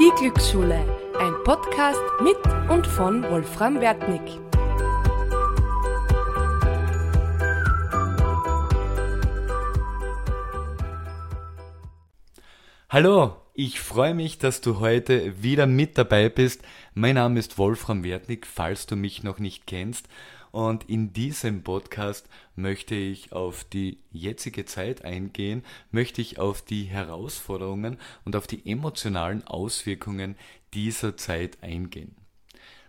Die Glücksschule, ein Podcast mit und von Wolfram Wertnick. Hallo, ich freue mich, dass du heute wieder mit dabei bist. Mein Name ist Wolfram Wertnick, falls du mich noch nicht kennst. Und in diesem Podcast möchte ich auf die jetzige Zeit eingehen, möchte ich auf die Herausforderungen und auf die emotionalen Auswirkungen dieser Zeit eingehen.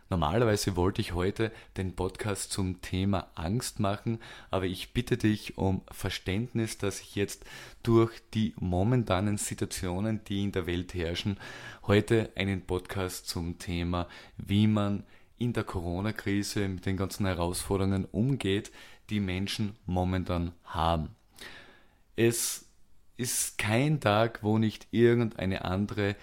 Normalerweise wollte ich heute den Podcast zum Thema Angst machen, aber ich bitte dich um Verständnis, dass ich jetzt durch die momentanen Situationen, die in der Welt herrschen, heute einen Podcast zum Thema, wie man in der Corona-Krise mit den ganzen Herausforderungen umgeht, die Menschen momentan haben. Es ist kein Tag, wo nicht irgendeine andere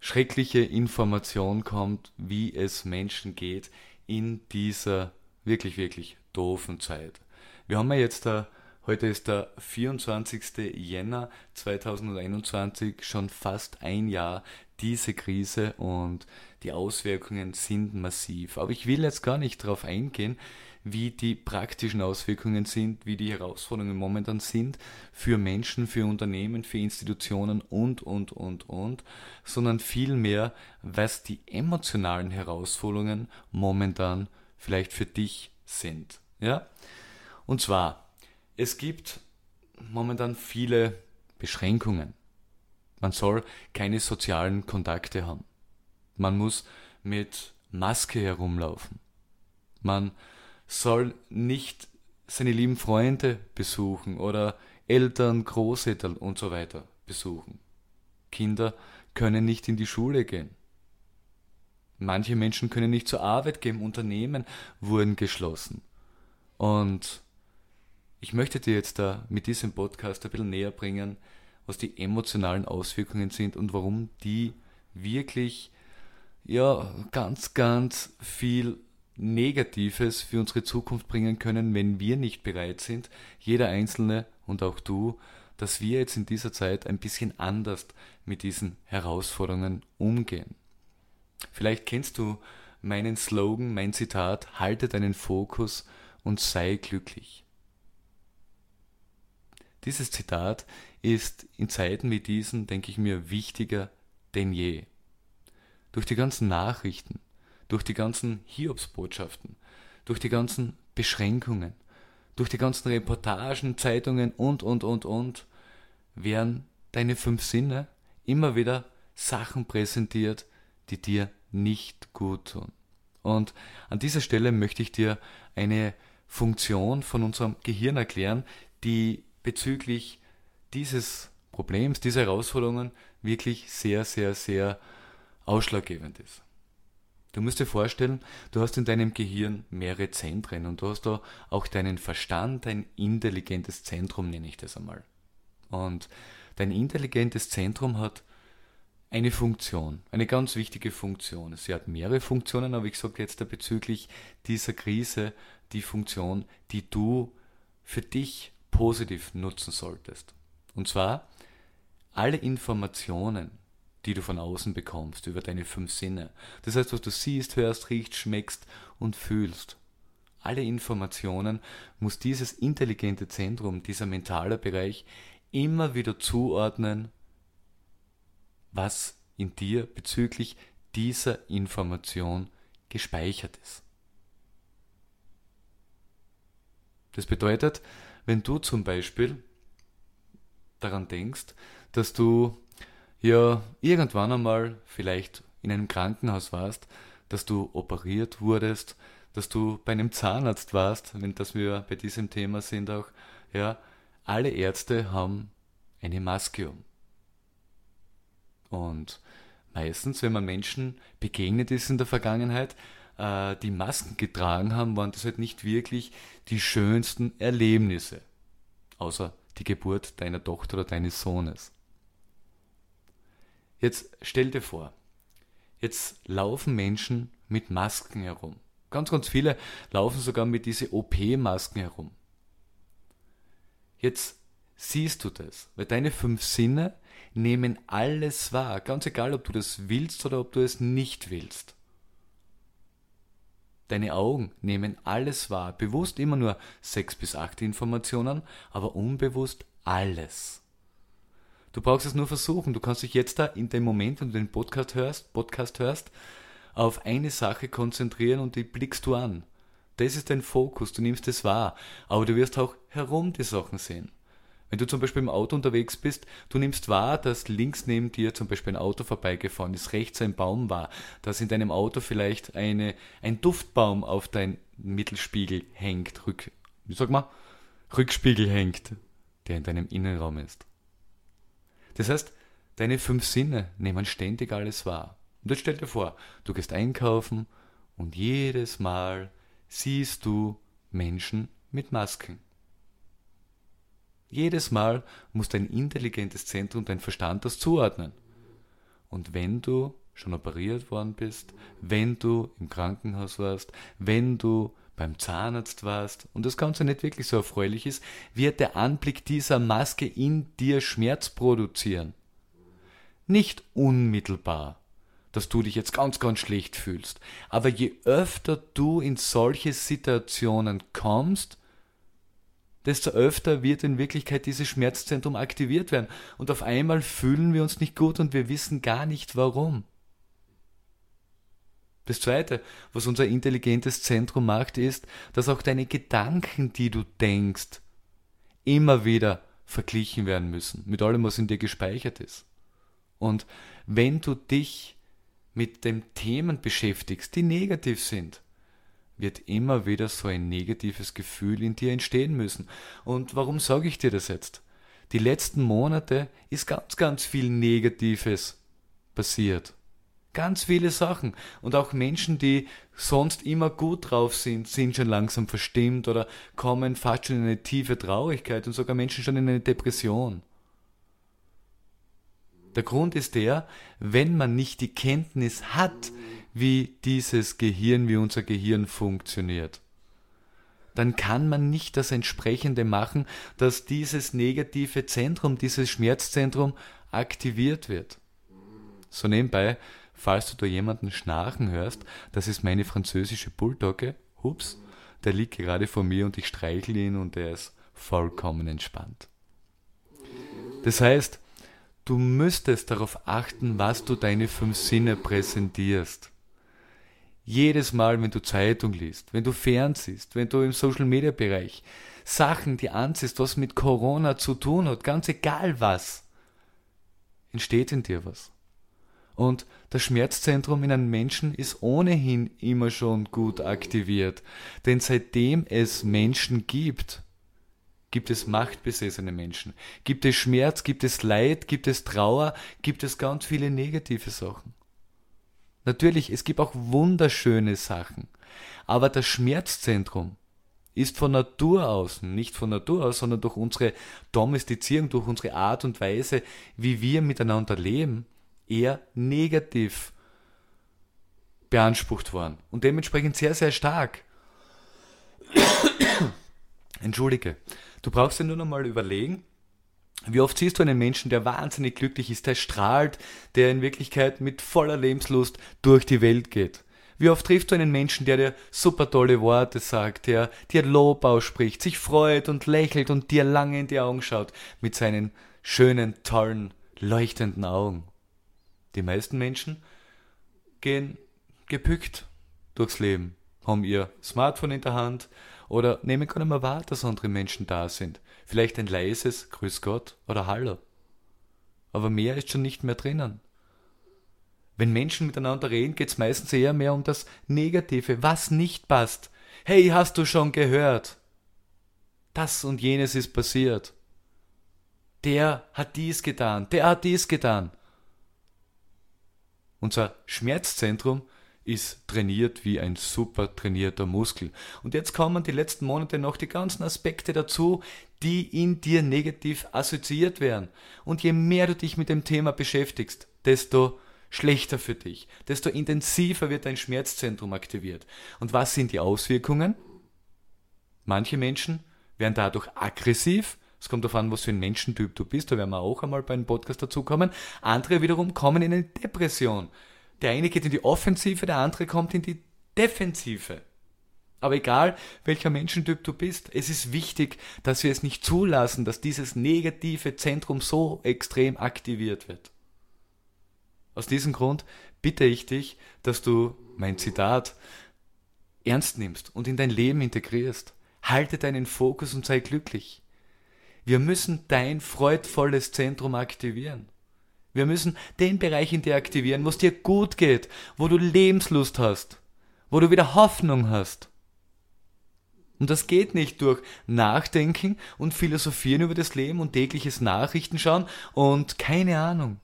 schreckliche Information kommt, wie es Menschen geht in dieser wirklich, wirklich doofen Zeit. Wir haben ja jetzt da, heute ist der 24. Jänner 2021, schon fast ein Jahr diese Krise und die Auswirkungen sind massiv. Aber ich will jetzt gar nicht darauf eingehen, wie die praktischen Auswirkungen sind, wie die Herausforderungen momentan sind für Menschen, für Unternehmen, für Institutionen und, und, und, und, sondern vielmehr, was die emotionalen Herausforderungen momentan vielleicht für dich sind. Ja? Und zwar, es gibt momentan viele Beschränkungen. Man soll keine sozialen Kontakte haben. Man muss mit Maske herumlaufen. Man soll nicht seine lieben Freunde besuchen oder Eltern, Großeltern und so weiter besuchen. Kinder können nicht in die Schule gehen. Manche Menschen können nicht zur Arbeit gehen, Unternehmen wurden geschlossen. Und ich möchte dir jetzt da mit diesem Podcast ein bisschen näher bringen, was die emotionalen Auswirkungen sind und warum die wirklich ja ganz, ganz viel Negatives für unsere Zukunft bringen können, wenn wir nicht bereit sind, jeder Einzelne und auch du, dass wir jetzt in dieser Zeit ein bisschen anders mit diesen Herausforderungen umgehen. Vielleicht kennst du meinen Slogan, mein Zitat, halte deinen Fokus und sei glücklich. Dieses Zitat ist in Zeiten wie diesen, denke ich mir, wichtiger denn je. Durch die ganzen Nachrichten, durch die ganzen Hiobsbotschaften, durch die ganzen Beschränkungen, durch die ganzen Reportagen, Zeitungen und, und, und, und, werden deine fünf Sinne immer wieder Sachen präsentiert, die dir nicht gut tun. Und an dieser Stelle möchte ich dir eine Funktion von unserem Gehirn erklären, die bezüglich dieses Problems, dieser Herausforderungen wirklich sehr, sehr, sehr ausschlaggebend ist. Du musst dir vorstellen, du hast in deinem Gehirn mehrere Zentren und du hast da auch deinen Verstand, dein intelligentes Zentrum nenne ich das einmal. Und dein intelligentes Zentrum hat eine Funktion, eine ganz wichtige Funktion. Sie hat mehrere Funktionen, aber ich sage jetzt da bezüglich dieser Krise die Funktion, die du für dich positiv nutzen solltest. Und zwar alle Informationen, die du von außen bekommst, über deine fünf Sinne. Das heißt, was du siehst, hörst, riechst, schmeckst und fühlst. Alle Informationen muss dieses intelligente Zentrum, dieser mentale Bereich immer wieder zuordnen, was in dir bezüglich dieser Information gespeichert ist. Das bedeutet, wenn du zum Beispiel daran denkst, dass du ja irgendwann einmal vielleicht in einem Krankenhaus warst, dass du operiert wurdest, dass du bei einem Zahnarzt warst, wenn das wir bei diesem Thema sind auch, ja, alle Ärzte haben eine Maske um. Und meistens, wenn man Menschen begegnet ist in der Vergangenheit, äh, die Masken getragen haben, waren das halt nicht wirklich die schönsten Erlebnisse. Außer die Geburt deiner Tochter oder deines Sohnes. Jetzt stell dir vor, jetzt laufen Menschen mit Masken herum. Ganz, ganz viele laufen sogar mit diesen OP-Masken herum. Jetzt siehst du das, weil deine fünf Sinne nehmen alles wahr, ganz egal, ob du das willst oder ob du es nicht willst. Deine Augen nehmen alles wahr, bewusst immer nur sechs bis acht Informationen, aber unbewusst alles. Du brauchst es nur versuchen. Du kannst dich jetzt da in dem Moment, wenn du den Podcast hörst, Podcast hörst, auf eine Sache konzentrieren und die blickst du an. Das ist dein Fokus, du nimmst es wahr, aber du wirst auch herum die Sachen sehen. Wenn du zum Beispiel im Auto unterwegs bist, du nimmst wahr, dass links neben dir zum Beispiel ein Auto vorbeigefahren ist, rechts ein Baum war, dass in deinem Auto vielleicht eine, ein Duftbaum auf dein Mittelspiegel hängt, rück, wie sag mal, Rückspiegel hängt, der in deinem Innenraum ist. Das heißt, deine fünf Sinne nehmen ständig alles wahr. Und jetzt stell dir vor, du gehst einkaufen und jedes Mal siehst du Menschen mit Masken. Jedes Mal muss dein intelligentes Zentrum, dein Verstand das zuordnen. Und wenn du schon operiert worden bist, wenn du im Krankenhaus warst, wenn du beim Zahnarzt warst und das Ganze nicht wirklich so erfreulich ist, wird der Anblick dieser Maske in dir Schmerz produzieren. Nicht unmittelbar, dass du dich jetzt ganz, ganz schlecht fühlst, aber je öfter du in solche Situationen kommst, desto öfter wird in Wirklichkeit dieses Schmerzzentrum aktiviert werden. Und auf einmal fühlen wir uns nicht gut und wir wissen gar nicht warum. Das Zweite, was unser intelligentes Zentrum macht, ist, dass auch deine Gedanken, die du denkst, immer wieder verglichen werden müssen mit allem, was in dir gespeichert ist. Und wenn du dich mit den Themen beschäftigst, die negativ sind, wird immer wieder so ein negatives Gefühl in dir entstehen müssen. Und warum sage ich dir das jetzt? Die letzten Monate ist ganz, ganz viel Negatives passiert. Ganz viele Sachen. Und auch Menschen, die sonst immer gut drauf sind, sind schon langsam verstimmt oder kommen fast schon in eine tiefe Traurigkeit und sogar Menschen schon in eine Depression. Der Grund ist der, wenn man nicht die Kenntnis hat, wie dieses Gehirn, wie unser Gehirn funktioniert, dann kann man nicht das entsprechende machen, dass dieses negative Zentrum, dieses Schmerzzentrum aktiviert wird. So nebenbei, falls du da jemanden schnarchen hörst, das ist meine französische Bulldogge, hups, der liegt gerade vor mir und ich streichle ihn und er ist vollkommen entspannt. Das heißt, du müsstest darauf achten, was du deine fünf Sinne präsentierst. Jedes Mal, wenn du Zeitung liest, wenn du fernsiehst, wenn du im Social Media Bereich Sachen, die ansiehst, was mit Corona zu tun hat, ganz egal was, entsteht in dir was. Und das Schmerzzentrum in einem Menschen ist ohnehin immer schon gut aktiviert. Denn seitdem es Menschen gibt, gibt es machtbesessene Menschen. Gibt es Schmerz, gibt es Leid, gibt es Trauer, gibt es ganz viele negative Sachen. Natürlich, es gibt auch wunderschöne Sachen. Aber das Schmerzzentrum ist von Natur aus, nicht von Natur aus, sondern durch unsere Domestizierung, durch unsere Art und Weise, wie wir miteinander leben, eher negativ beansprucht worden. Und dementsprechend sehr, sehr stark. Entschuldige. Du brauchst dir nur noch mal überlegen, wie oft siehst du einen Menschen, der wahnsinnig glücklich ist, der strahlt, der in Wirklichkeit mit voller Lebenslust durch die Welt geht? Wie oft triffst du einen Menschen, der dir super tolle Worte sagt, der dir Lob ausspricht, sich freut und lächelt und dir lange in die Augen schaut mit seinen schönen, tollen, leuchtenden Augen? Die meisten Menschen gehen gepückt durchs Leben, haben ihr Smartphone in der Hand oder nehmen gar nicht mehr wahr, dass andere Menschen da sind. Vielleicht ein leises Grüß Gott oder Hallo. Aber mehr ist schon nicht mehr drinnen. Wenn Menschen miteinander reden, geht es meistens eher mehr um das Negative, was nicht passt. Hey, hast du schon gehört? Das und jenes ist passiert. Der hat dies getan, der hat dies getan. Unser Schmerzzentrum ist trainiert wie ein super trainierter Muskel. Und jetzt kommen die letzten Monate noch die ganzen Aspekte dazu, die in dir negativ assoziiert werden. Und je mehr du dich mit dem Thema beschäftigst, desto schlechter für dich, desto intensiver wird dein Schmerzzentrum aktiviert. Und was sind die Auswirkungen? Manche Menschen werden dadurch aggressiv, Es kommt darauf an, was für ein Menschentyp du bist. Da werden wir auch einmal bei einem Podcast dazukommen. Andere wiederum kommen in eine Depression. Der eine geht in die Offensive, der andere kommt in die Defensive. Aber egal, welcher Menschentyp du bist, es ist wichtig, dass wir es nicht zulassen, dass dieses negative Zentrum so extrem aktiviert wird. Aus diesem Grund bitte ich dich, dass du mein Zitat ernst nimmst und in dein Leben integrierst. Halte deinen Fokus und sei glücklich. Wir müssen dein freudvolles Zentrum aktivieren. Wir müssen den Bereich in dir aktivieren, wo es dir gut geht, wo du Lebenslust hast, wo du wieder Hoffnung hast. Und das geht nicht durch Nachdenken und Philosophieren über das Leben und tägliches Nachrichten schauen und keine Ahnung.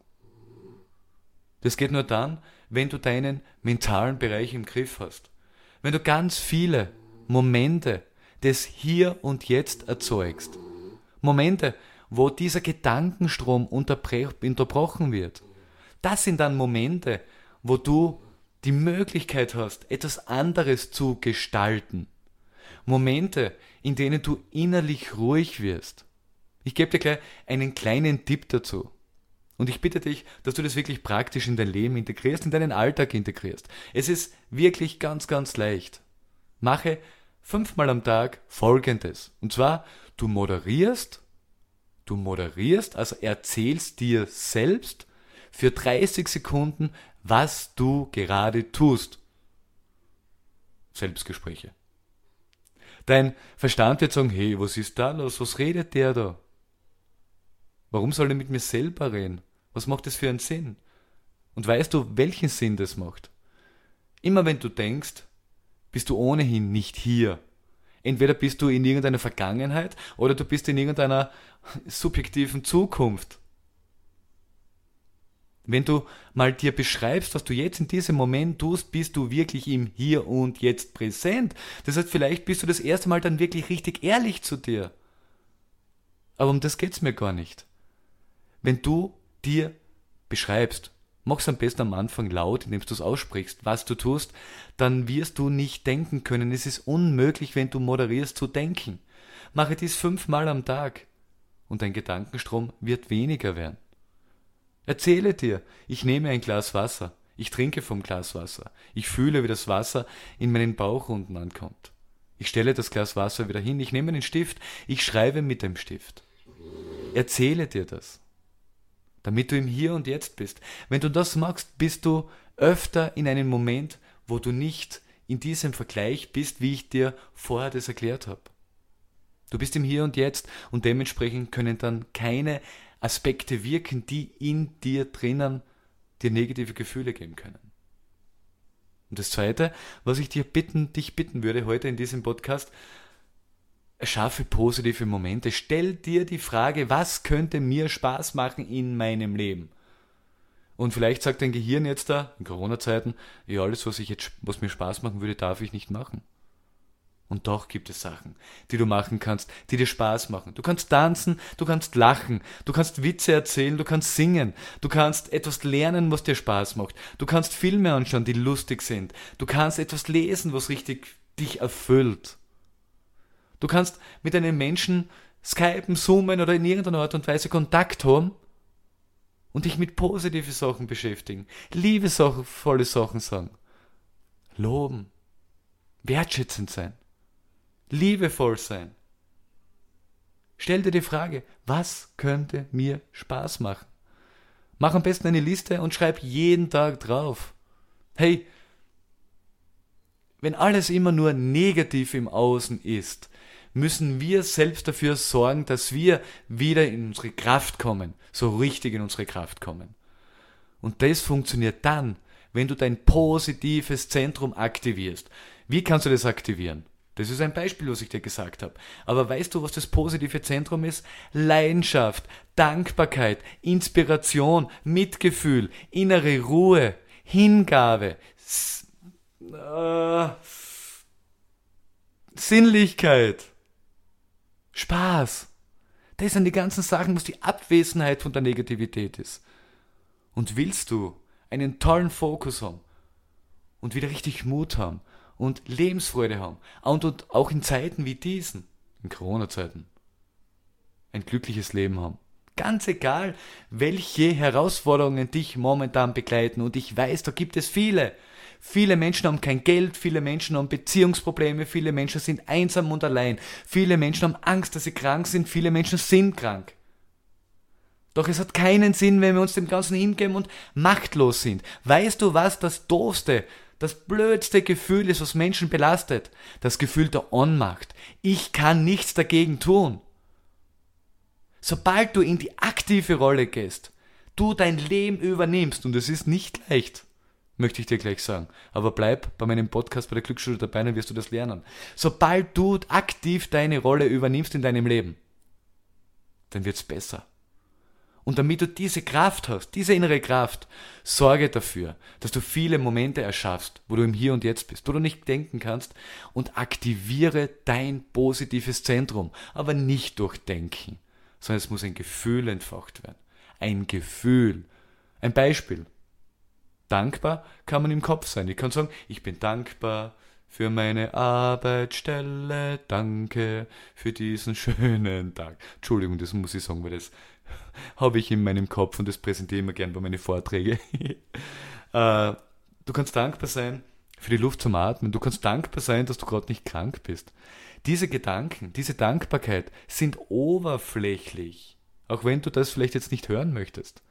Das geht nur dann, wenn du deinen mentalen Bereich im Griff hast. Wenn du ganz viele Momente des Hier und Jetzt erzeugst. Momente, wo dieser Gedankenstrom unterbrochen wird. Das sind dann Momente, wo du die Möglichkeit hast, etwas anderes zu gestalten. Momente, in denen du innerlich ruhig wirst. Ich gebe dir gleich einen kleinen Tipp dazu. Und ich bitte dich, dass du das wirklich praktisch in dein Leben integrierst, in deinen Alltag integrierst. Es ist wirklich ganz, ganz leicht. Mache fünfmal am Tag Folgendes. Und zwar, du moderierst, du moderierst, also erzählst dir selbst für 30 Sekunden, was du gerade tust. Selbstgespräche. Dein Verstand wird sagen, hey, was ist da los? Was redet der da? Warum soll er mit mir selber reden? Was macht das für einen Sinn? Und weißt du, welchen Sinn das macht? Immer wenn du denkst, bist du ohnehin nicht hier. Entweder bist du in irgendeiner Vergangenheit oder du bist in irgendeiner subjektiven Zukunft. Wenn du mal dir beschreibst, was du jetzt in diesem Moment tust, bist du wirklich im Hier und Jetzt präsent. Das heißt, vielleicht bist du das erste Mal dann wirklich richtig ehrlich zu dir. Aber um das geht's mir gar nicht. Wenn du dir beschreibst, mach's am besten am Anfang laut, indem du es aussprichst, was du tust, dann wirst du nicht denken können. Es ist unmöglich, wenn du moderierst, zu denken. Mache dies fünfmal am Tag und dein Gedankenstrom wird weniger werden. Erzähle dir, ich nehme ein Glas Wasser, ich trinke vom Glas Wasser, ich fühle, wie das Wasser in meinen Bauchrunden ankommt. Ich stelle das Glas Wasser wieder hin, ich nehme einen Stift, ich schreibe mit dem Stift. Erzähle dir das, damit du im Hier und Jetzt bist. Wenn du das machst, bist du öfter in einem Moment, wo du nicht in diesem Vergleich bist, wie ich dir vorher das erklärt habe. Du bist im Hier und Jetzt und dementsprechend können dann keine Aspekte wirken, die in dir drinnen dir negative Gefühle geben können. Und das Zweite, was ich dir bitten, dich bitten würde heute in diesem Podcast, erschaffe positive Momente. Stell dir die Frage, was könnte mir Spaß machen in meinem Leben? Und vielleicht sagt dein Gehirn jetzt da, in Corona-Zeiten, ja, alles, was ich jetzt, was mir Spaß machen würde, darf ich nicht machen. Und doch gibt es Sachen, die du machen kannst, die dir Spaß machen. Du kannst tanzen, du kannst lachen, du kannst Witze erzählen, du kannst singen, du kannst etwas lernen, was dir Spaß macht. Du kannst Filme anschauen, die lustig sind. Du kannst etwas lesen, was richtig dich erfüllt. Du kannst mit einem Menschen skypen, zoomen oder in irgendeiner Art und Weise Kontakt haben und dich mit positiven Sachen beschäftigen, liebevolle Sachen sagen, loben, wertschätzend sein liebevoll sein. Stell dir die Frage, was könnte mir Spaß machen? Mach am besten eine Liste und schreib jeden Tag drauf. Hey, wenn alles immer nur negativ im Außen ist, müssen wir selbst dafür sorgen, dass wir wieder in unsere Kraft kommen, so richtig in unsere Kraft kommen. Und das funktioniert dann, wenn du dein positives Zentrum aktivierst. Wie kannst du das aktivieren? Das ist ein Beispiel, was ich dir gesagt habe. Aber weißt du, was das positive Zentrum ist? Leidenschaft, Dankbarkeit, Inspiration, Mitgefühl, innere Ruhe, Hingabe, äh, Sinnlichkeit, Spaß. Das sind die ganzen Sachen, was die Abwesenheit von der Negativität ist. Und willst du einen tollen Fokus haben und wieder richtig Mut haben und Lebensfreude haben. Und, und auch in Zeiten wie diesen, in Corona-Zeiten. ein glückliches Leben haben. Ganz egal, welche Herausforderungen dich momentan begleiten. Und ich weiß, da gibt es viele. Viele Menschen haben kein Geld, viele Menschen haben Beziehungsprobleme, viele Menschen sind einsam und allein. Viele Menschen haben Angst, dass sie krank sind, viele Menschen sind krank. Doch es hat keinen Sinn, wenn wir uns dem Ganzen hingeben und machtlos sind. Weißt du, was das doofste, das blödste Gefühl ist, was Menschen belastet? Das Gefühl der Ohnmacht. Ich kann nichts dagegen tun. Sobald du in die aktive Rolle gehst, du dein Leben übernimmst, und es ist nicht leicht, möchte ich dir gleich sagen. Aber bleib bei meinem Podcast bei der Glücksschule dabei, dann wirst du das lernen. Sobald du aktiv deine Rolle übernimmst in deinem Leben, dann wird's besser. Und damit du diese Kraft hast, diese innere Kraft, sorge dafür, dass du viele Momente erschaffst, wo du im Hier und Jetzt bist, wo du nicht denken kannst und aktiviere dein positives Zentrum, aber nicht durch Denken, sondern es muss ein Gefühl entfacht werden. Ein Gefühl. Ein Beispiel. Dankbar kann man im Kopf sein. Ich kann sagen, ich bin dankbar für meine Arbeitsstelle, danke für diesen schönen Tag. Entschuldigung, das muss ich sagen, weil das habe ich in meinem Kopf und das präsentiere ich immer gern bei meinen Vorträgen. äh, du kannst dankbar sein für die Luft zum Atmen. Du kannst dankbar sein, dass du gerade nicht krank bist. Diese Gedanken, diese Dankbarkeit sind oberflächlich, auch wenn du das vielleicht jetzt nicht hören möchtest.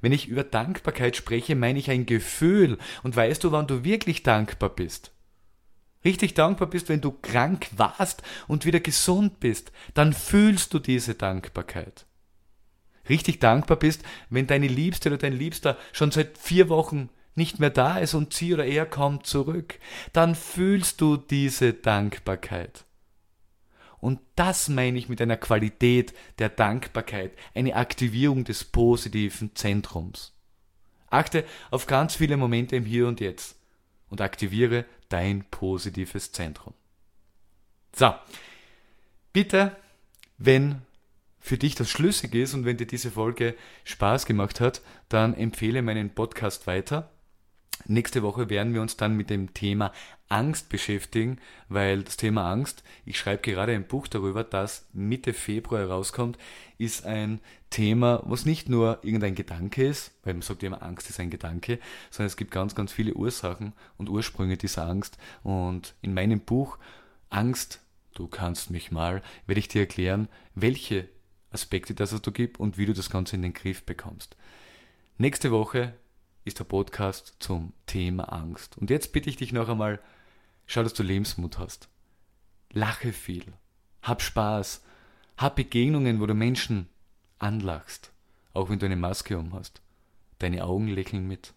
Wenn ich über Dankbarkeit spreche, meine ich ein Gefühl. Und weißt du, wann du wirklich dankbar bist? Richtig dankbar bist, wenn du krank warst und wieder gesund bist, dann fühlst du diese Dankbarkeit richtig dankbar bist, wenn deine Liebste oder dein Liebster schon seit vier Wochen nicht mehr da ist und sie oder er kommt zurück, dann fühlst du diese Dankbarkeit. Und das meine ich mit einer Qualität der Dankbarkeit, eine Aktivierung des positiven Zentrums. Achte auf ganz viele Momente im Hier und Jetzt und aktiviere dein positives Zentrum. So, bitte, wenn für dich das schlüssig ist und wenn dir diese Folge Spaß gemacht hat, dann empfehle meinen Podcast weiter. Nächste Woche werden wir uns dann mit dem Thema Angst beschäftigen, weil das Thema Angst, ich schreibe gerade ein Buch darüber, das Mitte Februar herauskommt, ist ein Thema, was nicht nur irgendein Gedanke ist, weil man sagt immer, Angst ist ein Gedanke, sondern es gibt ganz, ganz viele Ursachen und Ursprünge dieser Angst. Und in meinem Buch Angst, du kannst mich mal, werde ich dir erklären, welche Aspekte, dass es da gibt und wie du das Ganze in den Griff bekommst. Nächste Woche ist der Podcast zum Thema Angst. Und jetzt bitte ich dich noch einmal, schau, dass du Lebensmut hast. Lache viel. Hab Spaß. Hab Begegnungen, wo du Menschen anlachst. Auch wenn du eine Maske um hast. Deine Augen lächeln mit.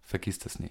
Vergiss das nie.